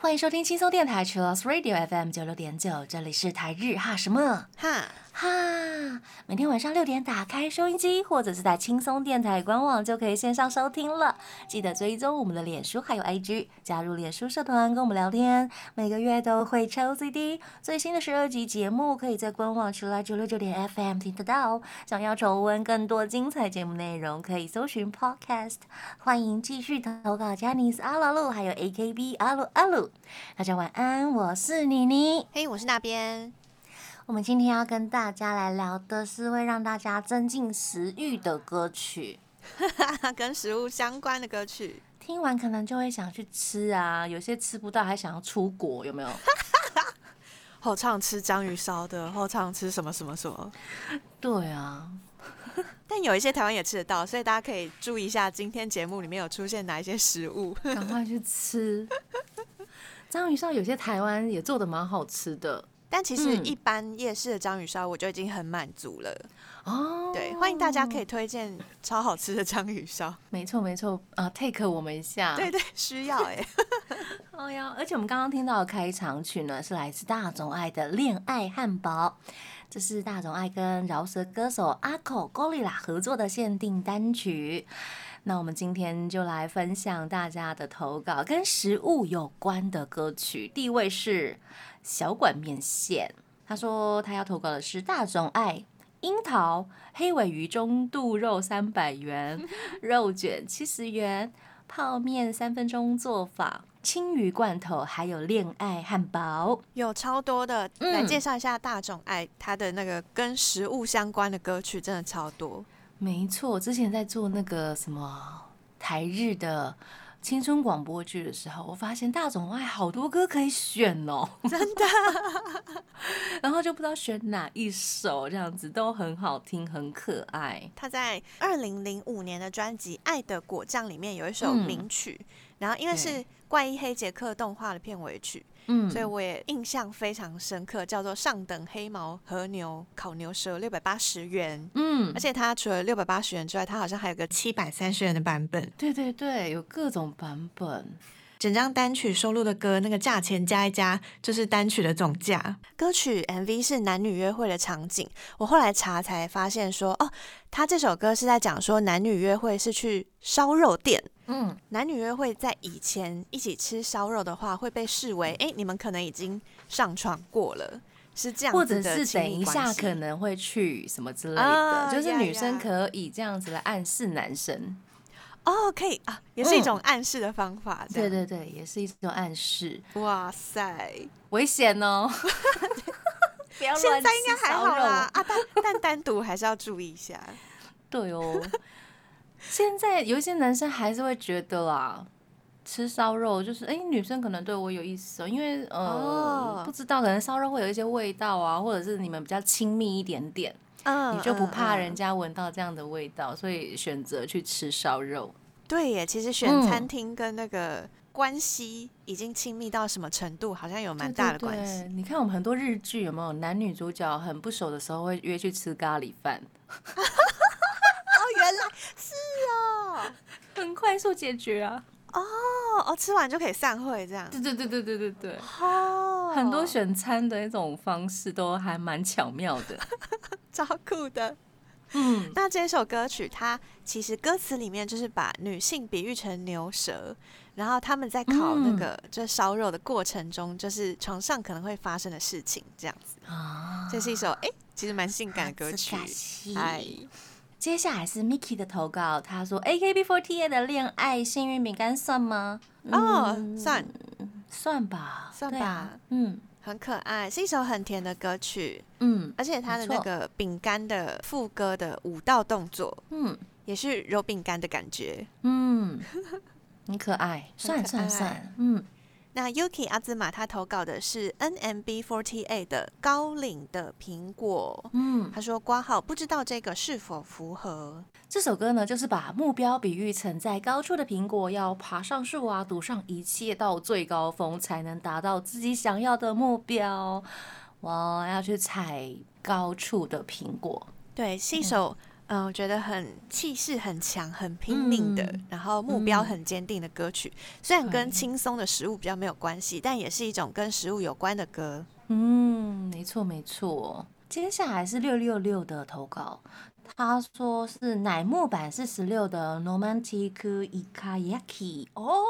欢迎收听轻松电台 c h i l l s Radio FM 九六点九，这里是台日哈什么？哈，哈。每天晚上六点打开收音机，或者是在轻松电台官网就可以线上收听了。记得追踪我们的脸书还有 IG，加入脸书社团跟我们聊天，每个月都会抽 CD。最新的十二集节目可以在官网除了九六九点 FM 听得到。想要重温更多精彩节目内容，可以搜寻 Podcast。欢迎继续投稿 j a n i c e 阿鲁鲁还有 AKB 阿鲁阿鲁。大家晚安，我是妮妮。嘿，我是那边。我们今天要跟大家来聊的是会让大家增进食欲的歌曲，跟食物相关的歌曲，听完可能就会想去吃啊，有些吃不到还想要出国，有没有？后唱吃章鱼烧的，后唱吃什么什么什么？对啊，但有一些台湾也吃得到，所以大家可以注意一下，今天节目里面有出现哪一些食物，赶快去吃。章鱼烧有些台湾也做的蛮好吃的。但其实一般夜市的章鱼烧我就已经很满足了哦。对，欢迎大家可以推荐超好吃的章鱼烧。没错没错啊，take 我们一下。对对，需要哎。哦呀，而且我们刚刚听到的开场曲呢，是来自大冢爱的《恋爱汉堡》，这是大冢爱跟饶舌歌手阿口 Gorilla 合作的限定单曲。那我们今天就来分享大家的投稿，跟食物有关的歌曲。第一位是。小馆面线，他说他要投稿的是大众爱樱桃黑尾鱼中肚肉三百元，肉卷七十元，泡面三分钟做法，青鱼罐头，还有恋爱汉堡，有超多的。来介绍一下大众爱他的那个跟食物相关的歌曲，真的超多。没错，之前在做那个什么台日的。青春广播剧的时候，我发现大总爱好多歌可以选哦，真的。然后就不知道选哪一首，这样子都很好听，很可爱。他在二零零五年的专辑《爱的果酱》里面有一首名曲，然后因为是怪异黑杰克动画的片尾曲。嗯，所以我也印象非常深刻，叫做上等黑毛和牛烤牛舌六百八十元。嗯，而且它除了六百八十元之外，它好像还有个七百三十元的版本。对对对，有各种版本。整张单曲收录的歌，那个价钱加一加，就是单曲的总价。歌曲 MV 是男女约会的场景。我后来查才发现说，哦，他这首歌是在讲说男女约会是去烧肉店。嗯，男女约会在以前一起吃烧肉的话，会被视为，哎，你们可能已经上床过了，是这样子的。或者是等一下可能会去什么之类的，就是女生可以这样子来暗示男生。哦，可以啊，也是一种暗示的方法。对对对，也是一种暗示。哇塞，危险哦！不要现在应该还好啦啊，但但单独还是要注意一下。对哦，现在有一些男生还是会觉得啊，吃烧肉就是哎，女生可能对我有意思哦，因为呃，不知道可能烧肉会有一些味道啊，或者是你们比较亲密一点点。你就不怕人家闻到这样的味道，所以选择去吃烧肉。对耶，其实选餐厅跟那个关系已经亲密到什么程度，好像有蛮大的关系。你看我们很多日剧有没有男女主角很不熟的时候会约去吃咖喱饭？哦，原来快速解决啊。哦哦，吃完就可以散会这样。对对对对对对对。哦，很多选餐的一种方式都还蛮巧妙的。超酷的，嗯，那这首歌曲它其实歌词里面就是把女性比喻成牛舌，然后他们在烤那个就烧肉的过程中，就是床上可能会发生的事情，这样子啊。这是一首哎，其实蛮性感的歌曲。哎，接下来是 Miki 的投稿，他说 AKB48 的恋爱幸运饼干算吗？哦，算，算吧，算吧，嗯。很可爱，是一首很甜的歌曲。嗯，而且它的那个饼干的副歌的舞蹈动作，嗯，也是揉饼干的感觉。嗯，很可爱，算算算，嗯。那 Yuki 阿兹玛他投稿的是 NMB48 的高领的苹果，嗯，他说挂号不知道这个是否符合这首歌呢？就是把目标比喻成在高处的苹果，要爬上树啊，赌上一切到最高峰，才能达到自己想要的目标。我要去采高处的苹果，对，是一首嗯，我觉得很气势很强、很拼命的，嗯然后目标嗯很坚定的歌曲。虽然跟对轻松的食物比较没有关系，但也是一种跟食物有关的歌。嗯，没错没错。接下来是六六六的投稿，他说是乃木坂是十六的 Romantic Ikayaki 哦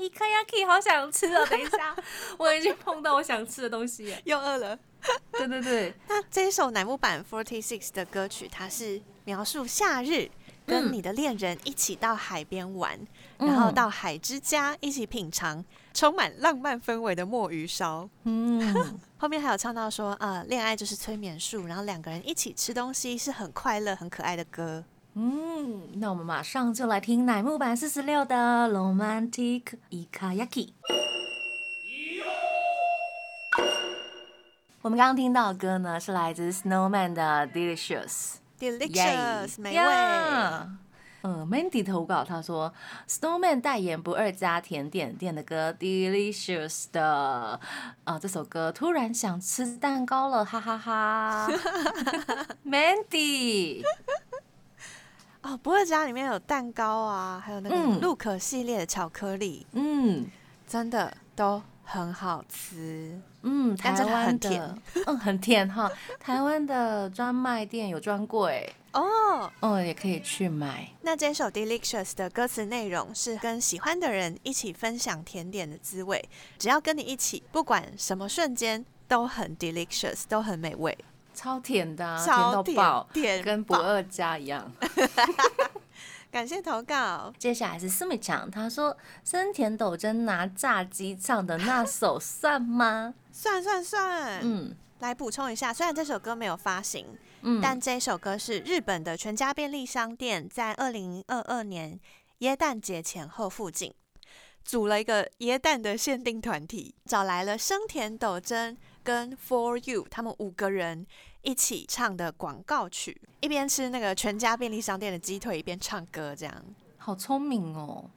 ，Ikayaki 好想吃哦！等一下，我已经碰到我想吃的东西了。又饿了。对对对，那这一首乃木坂 Forty Six 的歌曲，它是描述夏日跟嗯你的恋人一起到海边玩，然后嗯到海之家一起品尝充满浪漫氛围的墨鱼烧。嗯，后面还有唱到说，呃，恋爱就是催眠术，然后两个人一起吃东西是很快乐、很可爱的歌。嗯，那我们马上就来听乃木坂四十六的 Romantic Ikayaki。我们刚刚听到的歌呢，是来自 Snowman 的 Delicious。Delicious，美味。呀嗯，Mandy 投稿，他说 Snowman 代言不二家甜点店的歌 Delicious 的，啊、这首歌突然想吃蛋糕了，哈哈哈。Mandy，哦，不二家里面有蛋糕啊，还有那个嗯。路可系列的巧克力，嗯。真的都很好吃。嗯，台湾甜的，嗯，很甜哈，台湾的专卖店有专柜，哦，哦，也可以去买。那这首 Delicious 的歌词内容是跟喜欢的人一起分享甜点的滋味，只要跟你一起，不管什么瞬间都很 delicious，都很美味，超甜的、啊，甜超甜到爆，甜爆跟不二家一样。感谢投稿，接下来是思美强，他说森田斗真拿炸鸡唱的那首算吗？算算算，嗯。来补充一下，虽然这首歌没有发行，嗯，但这首歌是日本的全家便利商店在二零二二年耶诞节前后附近组了一个耶诞的限定团体，找来了生田斗真跟 For You 他们五个人一起唱的广告曲，一边吃那个全家便利商店的鸡腿，一边唱歌，这样。好聪明哦，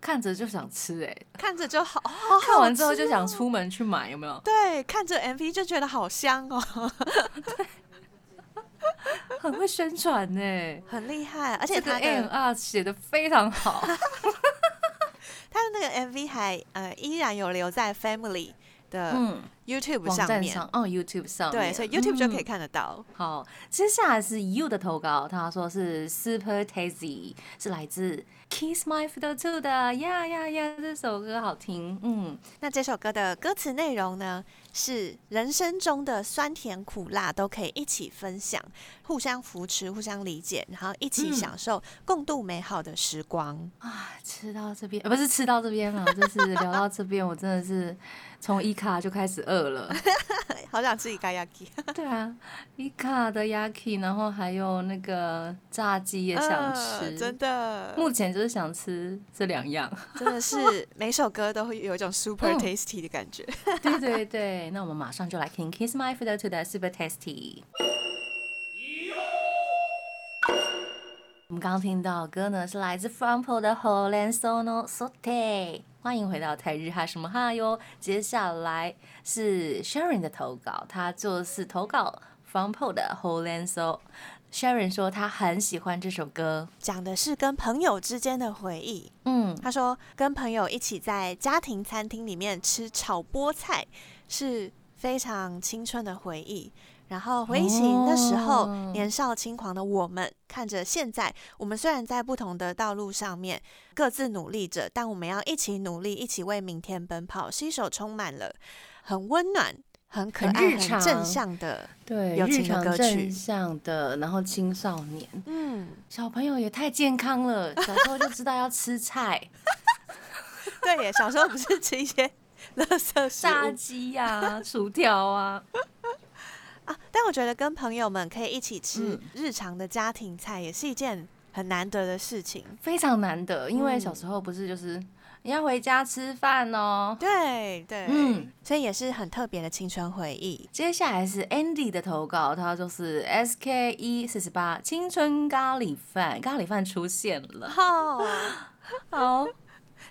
看着就想吃哎、看着就好，好看完之后就想出门去买，有没有？对，看着 MV 就觉得好香哦，很会宣传呢、很厉害，而且这个他 N 的 R 写的非常好。他的那个 MV 还呃依然有留在 Family 的嗯，YouTube 网上面。站上哦，YouTube 上对，所以 YouTube 就可以嗯看得到。好，接下来是 You 的投稿，他说是 Super Tasty，是来自 Kiss My Fiddle Two 的呀呀呀，这首歌好听，嗯那这首歌的歌词内容呢，是人生中的酸甜苦辣都可以一起分享，互相扶持，互相理解，然后一起嗯享受共度美好的时光。啊，吃到这边、呃不是吃到这边了，就是聊到这边，我真的是从一卡就开始饿了。好想吃伊卡 yaki，对啊，伊卡的 yaki，然后还有那个炸鸡也想吃，呃真的，目前就是想吃这两样。真的是每首歌都会有一种 super 嗯 tasty 的感觉。对对对，那我们马上就来听 Kiss My Fiddle to 的 Super Tasty。我们刚刚听到的歌呢，是来自 Frompo 的《Holan Sono Sote。欢迎回到台日哈什么哈哟。接下来是 Sharon 的投稿，他就是投稿 From Po 的 Holen So。Sharon 说他很喜欢这首歌，讲的是跟朋友之间的回忆。嗯，他说，跟朋友一起在家庭餐厅里面吃炒菠菜，是非常青春的回忆。然后回忆起那时候哦年少轻狂的我们，看着现在我们虽然在不同的道路上面各自努力着，但我们要一起努力，一起为明天奔跑，是一首充满了很温暖、很可爱、很很正向的。对，友日常情的歌曲正向的，然后青少年。嗯，小朋友也太健康了，小时候就知道要吃菜、对耶，小时候不是吃一些垃圾食炸鸡呀、薯条啊。啊，但我觉得跟朋友们可以一起吃嗯日常的家庭菜，也是一件很难得的事情。非常难得，因为嗯小时候不是就是你要回家吃饭哦。对对，嗯，所以也是很特别的青春回忆。接下来是 Andy 的投稿，他就是 SK 一四十八青春咖喱饭，咖喱饭出现了。哦，好，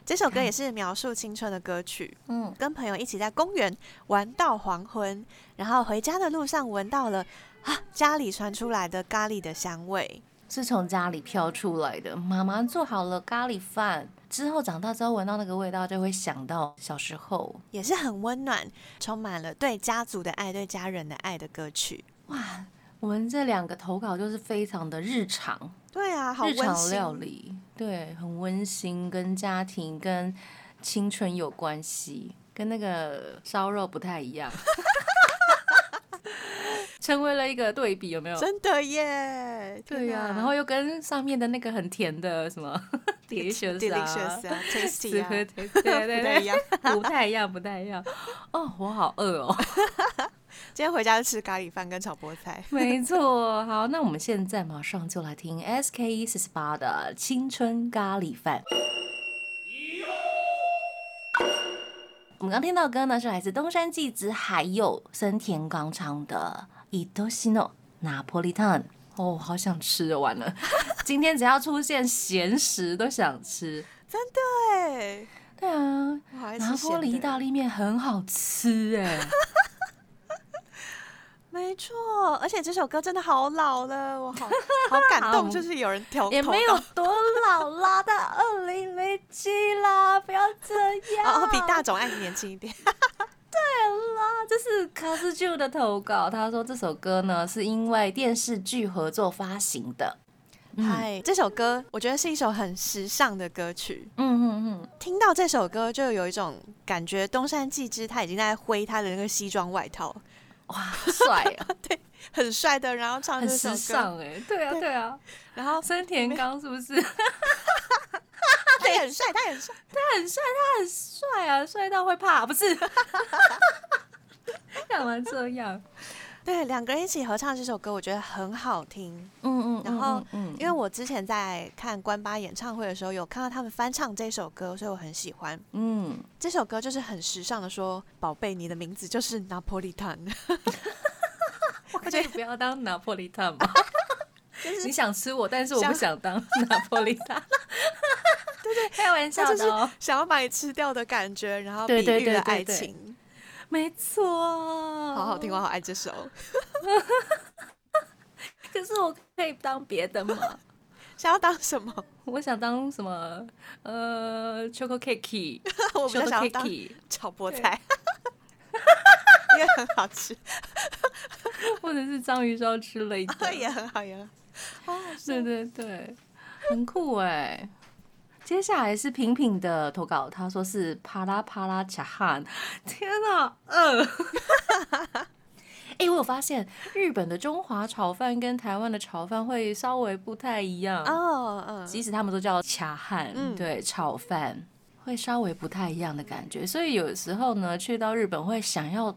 这首歌也是描述青春的歌曲。嗯，跟朋友一起在公园玩到黄昏，然后回家的路上闻到了啊家里传出来的咖喱的香味，是从家里飘出来的。妈妈做好了咖喱饭之后，长大之后闻到那个味道，就会想到小时候，也是很温暖，充满了对家族的爱、对家人的爱的歌曲。哇，我们这两个投稿就是非常的日常，对啊，好日常料理，对，很温馨，跟家庭、跟青春有关系，跟那个烧肉不太一样。成为了一个对比，有没有？真的耶！对呀，然后又跟上面的那个很甜的什么 delicious 啊，tasty 啊，对对对，不太一样，不太一样。哦，我好饿哦！今天回家就吃咖喱饭跟炒菠菜。没错，好，那我们现在马上就来听 SKE 四十八的青春咖喱饭。我们刚听到歌呢，是来自东山纪之还有森田刚唱的《伊多西诺拿破利坦》。哦，好想吃完了！今天只要出现咸食都想吃，真的哎。对啊，拿破里意大利面很好吃哎。没错，而且这首歌真的好老了，我好好感动，就是有人调 也没有多老啦，的二零零七啦，不要这样，哦，比大总爱年轻一点。对啦，这是卡斯旧的投稿，他说这首歌呢是因为电视剧合作发行的。嗨，这首歌我觉得是一首很时尚的歌曲。嗯嗯嗯，听到这首歌就有一种感觉，东山纪之他已经在挥他的那个西装外套。哇，帅啊！对，很帅的，然后唱很时尚哎，对啊，对啊。然后森田刚是不是？他也很帅，他很帅，他很帅，他很帅啊，帅到会怕，不是？干嘛这样？对，两个人一起合唱这首歌，我觉得很好听。嗯嗯，然后嗯，因为我之前在看关八演唱会的时候，有看到他们翻唱这首歌，所以我很喜欢。嗯，这首歌就是很时尚的说：“宝贝，你的名字就是拿破利坦。”我觉得不要当拿破利坦嘛，就是你想吃我，但是我不想当拿破利坦。对对，开玩笑的，想要把你吃掉的感觉，然后比喻了爱情。没错，好好听，我好爱这首。可是我可以当别的吗？想要当什么？我想当什么？呃，chocolate cake，我比较想当炒菠菜，因为很好吃。或者是章鱼烧之类的，也很好，也很好。对对对，很酷哎。接下来是平平的投稿，他说是啪啦啪啦恰汉，天哪，呃，哎，我有发现日本的中华炒饭跟台湾的炒饭会稍微不太一样。哦，嗯，即使他们都叫恰汉，对，炒饭会稍微不太一样的感觉，所以有时候呢，去到日本会想要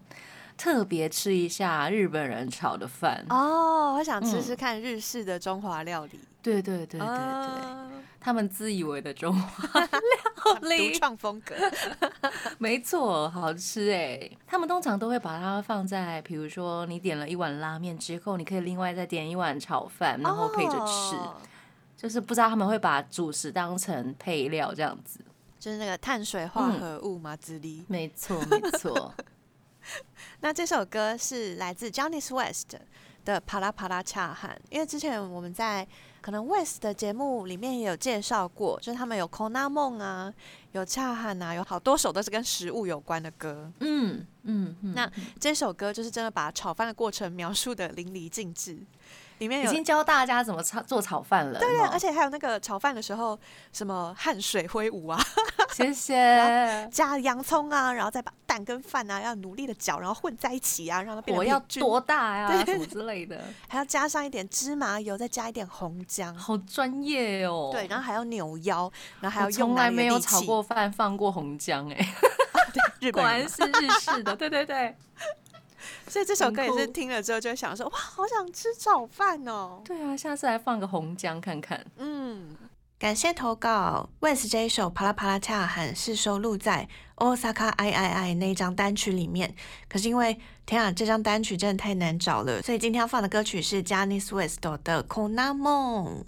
特别吃一下日本人炒的饭。哦，我想吃吃看日式的中华料理，对对对对对。他们自以为的中华料理，独创风格，没错，好吃哎。他们通常都会把它放在，比如说你点了一碗拉面之后，你可以另外再点一碗炒饭，然后配着吃。就是不知道他们会把主食当成配料这样子，就是那个碳水化合物嘛之类。没错，没错。那这首歌是来自 Johnny West 的《啪啦啪啦恰汗》，因为之前我们在。可能 West 的节目里面也有介绍过，就是他们有 Kona 梦啊，有恰汉啊，有好多首都是跟食物有关的歌。嗯嗯，那这首歌就是真的把炒饭的过程描述的淋漓尽致。里面已经教大家怎么炒做炒饭了，对对，而且还有那个炒饭的时候，什么汗水挥舞啊，谢谢，加洋葱啊，然后再把蛋跟饭啊要努力的搅，然后混在一起啊，让它变得要多大呀，什么之类的，还要加上一点芝麻油，再加一点红姜，好专业哦。对，然后还要扭腰，然后还要从来没有炒过饭放过红姜哎，日果然是日式的，对对对。所以这首歌也是听了之后就想说，哇，好想吃炒饭哦。对啊，下次来放个红姜看看。嗯，感谢投稿。West 这一首《啪啦啪啦恰喊》是收录在《Osaka I I I》那张单曲里面。可是因为天啊，这张单曲真的太难找了，所以今天要放的歌曲是 Janice West 的《Kona 梦》。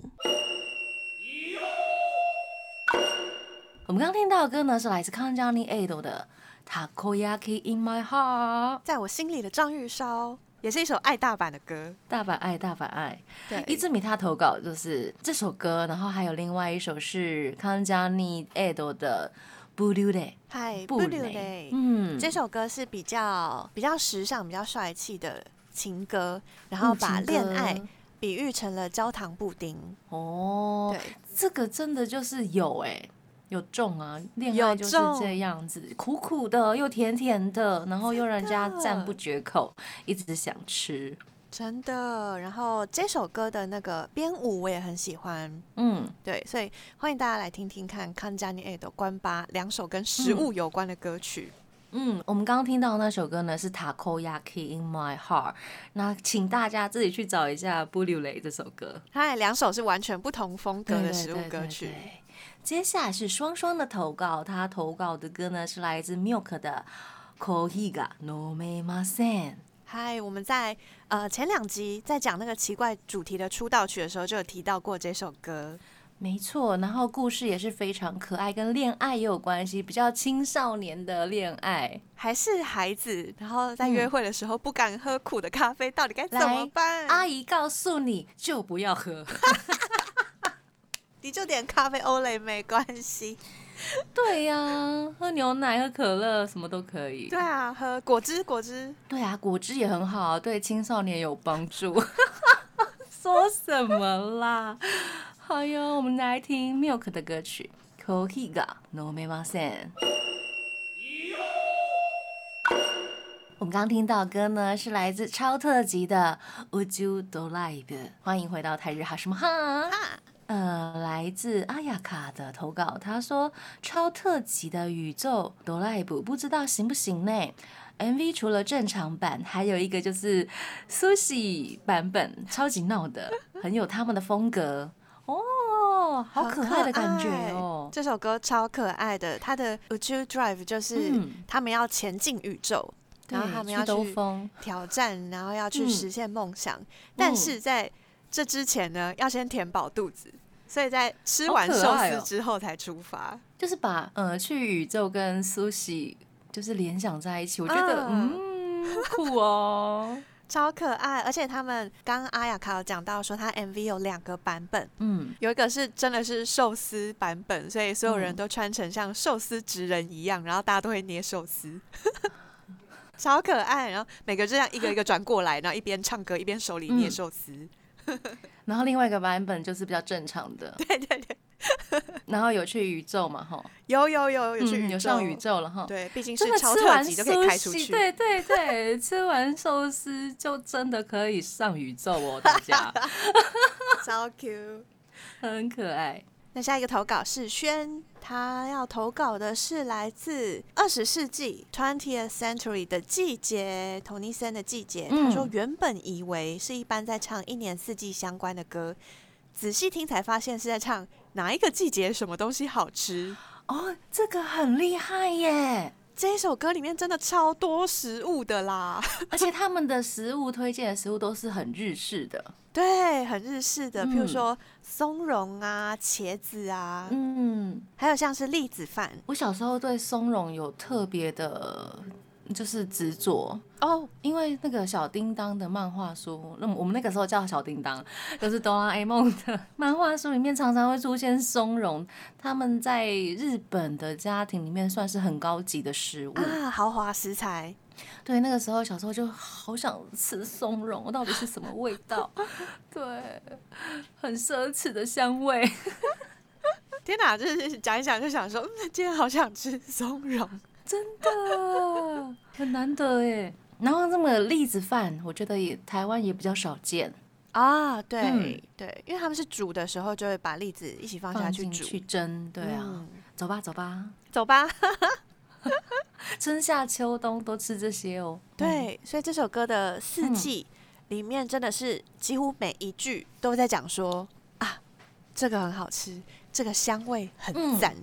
我们刚听到的歌呢，是来自康佳妮 Ado 的。Takoyaki in my heart，在我心里的章鱼烧。也是一首爱大阪的歌。大阪爱，大阪爱。对，伊兹米他投稿就是这首歌，然后还有另外一首是康佳妮 Edo 的《Blue Day》。嗨，布雷。嗯，这首歌是比较比较时尚、比较帅气的情歌，然后把恋爱比喻成了焦糖布丁。哦，对，这个真的就是有哎。有重啊，恋爱就是这样子，苦苦的又甜甜的，然后又让人家赞不绝口，一直想吃，真的。然后这首歌的那个编舞我也很喜欢，嗯，对，所以欢迎大家来听听看康佳妮 A 的关八两首跟食物有关的歌曲。嗯，我们刚刚听到那首歌呢是 Takoyaki in My Heart，那请大家自己去找一下布鲁雷这首歌，嗨两首是完全不同风格的食物歌曲。接下来是双双的投稿，他投稿的歌呢是来自 Milk 的《Kohiga no me masen》。嗨，我们在呃前两集在讲那个奇怪主题的出道曲的时候，就有提到过这首歌。没错，然后故事也是非常可爱，跟恋爱也有关系，比较青少年的恋爱，还是孩子，然后在约会的时候不敢喝苦的咖啡，到底该怎么办？阿姨告诉你就不要喝。你就点咖啡欧蕾没关系，对呀，喝牛奶、喝可乐什么都可以。对啊，喝果汁，果汁，对啊，果汁也很好，对青少年有帮助。说什么啦？好哟，我们来听 Milk 的歌曲《Kohiga no me m a s n 我们刚听到歌呢，是来自超特级的 Would You Do Live。欢迎回到台日哈什么哈。呃，来自阿雅卡的投稿，他说超特级的宇宙哆啦 A 不知道行不行呢？MV 除了正常版，还有一个就是苏西版本，超级闹的，很有他们的风格哦，好可爱的感觉哦。这首歌超可爱的，它的 Uju Drive 就是他们要前进宇宙，然后他们要去挑战，然后要去实现梦想，但是在这之前呢，要先填饱肚子，所以在吃完寿司之后才出发，就是把呃去宇宙跟苏西就是联想在一起，我觉得嗯酷哦，超可爱。而且他们刚刚阿雅卡有讲到说，他 MV 有两个版本，嗯，有一个是真的是寿司版本，所以所有人都穿成像寿司职人一样，然后大家都会捏寿司，超可爱。然后每个这样一个一个转过来，然后一边唱歌一边手里捏寿司。然后另外一个版本就是比较正常的，对 对对。然后有去宇宙嘛？哈，有有有有去有上宇宙了哈。对，毕竟是超特级就可以开出去。对对对，吃完寿司就真的可以上宇宙哦，大家。超 Q，很可爱。那下一个投稿是轩，他要投稿的是来自二十世纪 （twentieth century） 的季节，Tony Sen 的季节。他说原本以为是一般在唱一年四季相关的歌，仔细听才发现是在唱哪一个季节什么东西好吃哦，这个很厉害耶！这一首歌里面真的超多食物的啦，而且他们的食物推荐的食物都是很日式的。对，很日式的，譬如说松茸啊、茄子啊，嗯，还有像是栗子饭。我小时候对松茸有特别的。就是执着哦，因为那个小叮当的漫画书，那我们那个时候叫小叮当，就是哆啦 A 梦的漫画书里面常常会出现松茸，他们在日本的家庭里面算是很高级的食物啊，豪华食材。对，那个时候小时候就好想吃松茸，到底是什么味道？对，很奢侈的香味。天哪，就是讲一讲就想说，嗯，今天好想吃松茸。真的。很难得哎，然后这么栗子饭，我觉得也台湾也比较少见。啊。对对，因为他们是煮的时候就会把栗子一起放下去煮。去蒸。对啊，走吧走吧。走吧，春夏秋冬都吃这些哦。对，所以这首歌的四季里面真的是几乎每一句都在讲说啊，这个很好吃，这个香味很赞。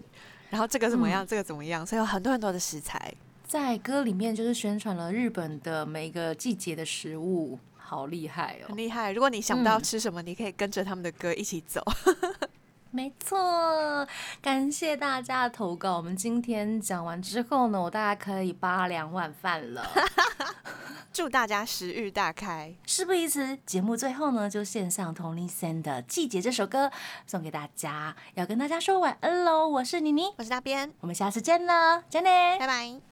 然后这个怎么样？这个怎么样？所以有很多很多的食材在歌里面，就是宣传了日本的每个季节的食物，好厉害哦，很厉害。如果你想不到吃什么，你可以跟着他们的歌一起走。没错，感谢大家的投稿。我们今天讲完之后呢，我大概可以扒两碗饭了。祝大家食欲大开。事不宜迟，节目最后呢，就献上 Tony Sen 的《季节》这首歌送给大家，要跟大家说晚安喽。我是妮妮，我是大边，我们下次见了，再见，拜拜。